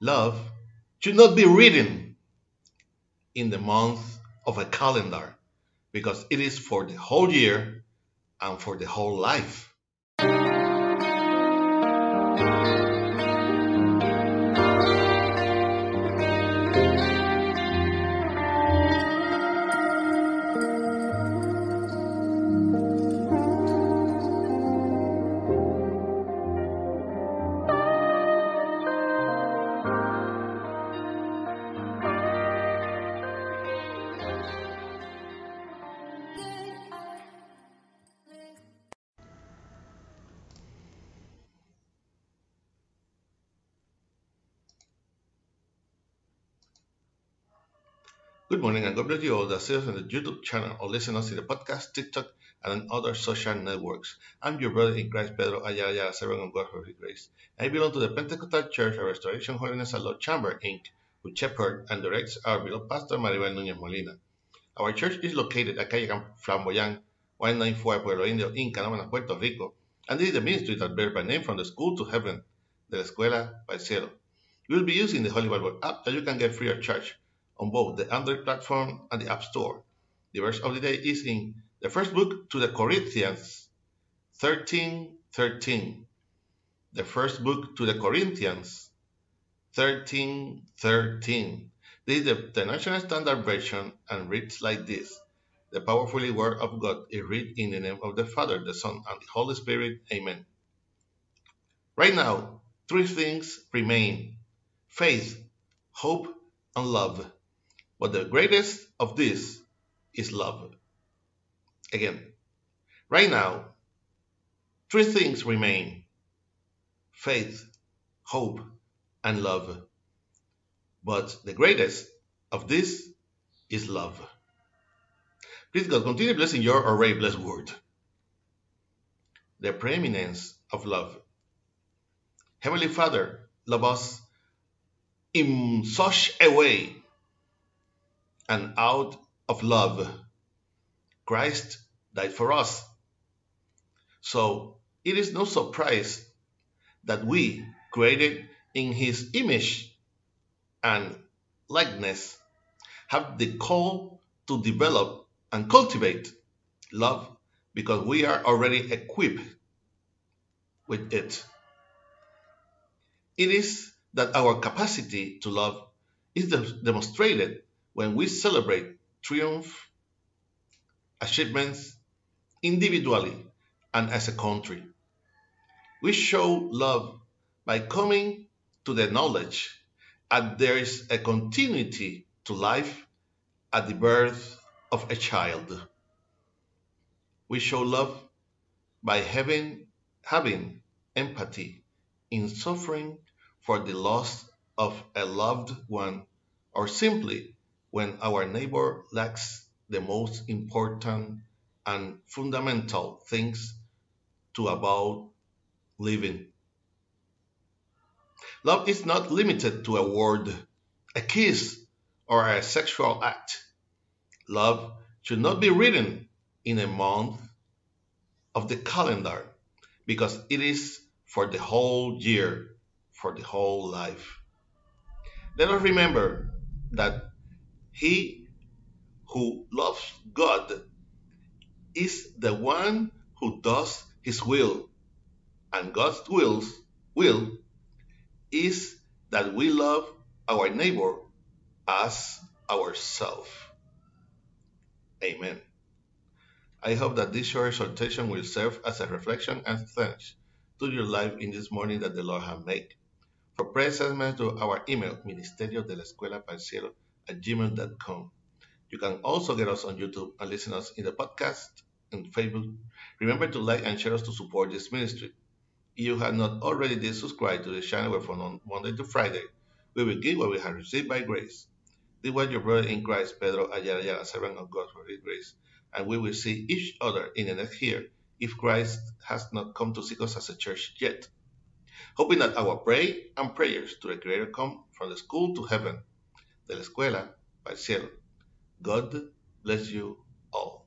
Love should not be written in the month of a calendar because it is for the whole year and for the whole life. Good morning and God bless you all that see us on the YouTube channel or listen in the podcast, TikTok, and on other social networks. I'm your brother in Christ, Pedro Ayala, servant of God for His grace. I belong to the Pentecostal Church of Restoration Holiness and Love Chamber, Inc., who shepherd and directs our beloved pastor Maribel Núñez Molina. Our church is located at Calle Flamboyant, 194 Pueblo Indio, in Canóvanas, Puerto Rico, and this is the ministry that bears my name from the school to heaven, the escuela el cielo. We will be using the Holy Bible app that you can get free of charge on both the Android platform and the App Store. The verse of the day is in the first book to the Corinthians 13 13. The first book to the Corinthians 13 13. This is the, National Standard Version and reads like this The powerfully Word of God is read in the name of the Father, the Son, and the Holy Spirit. Amen. Right now, three things remain faith, hope, and love. But the greatest of these is love. Again, right now, three things remain faith, hope, and love. But the greatest of this is love. Please God, continue blessing your already blessed word. The preeminence of love. Heavenly Father, love us in such a way and out of love, Christ died for us. So it is no surprise that we, created in his image and likeness, have the call to develop and cultivate love because we are already equipped with it. It is that our capacity to love is demonstrated when we celebrate triumph, achievements individually and as a country. We show love by coming to the knowledge that there is a continuity to life at the birth of a child. We show love by having, having empathy in suffering for the loss of a loved one or simply when our neighbor lacks the most important and fundamental things to about living. Love is not limited to a word, a kiss, or a sexual act. Love should not be written in a month of the calendar because it is for the whole year, for the whole life. Let us remember that he who loves God is the one who does his will. And God's wills, will is that we love our neighbor as ourselves. Amen. I hope that this short exhortation will serve as a reflection and thanks to your life in this morning that the Lord has made. For prayer send to our email, Ministerio de la Escuela para el Cielo at gmail.com. You can also get us on YouTube and listen us in the podcast and Facebook. Remember to like and share us to support this ministry. If you have not already did subscribe to the channel where from Monday to Friday, we will give what we have received by grace. This was your brother in Christ, Pedro Ayala servant of God for his grace. And we will see each other in the next year if Christ has not come to seek us as a church yet. Hoping that our prayer and prayers to the Creator come from the school to heaven de la escuela para el cielo. God bless you all.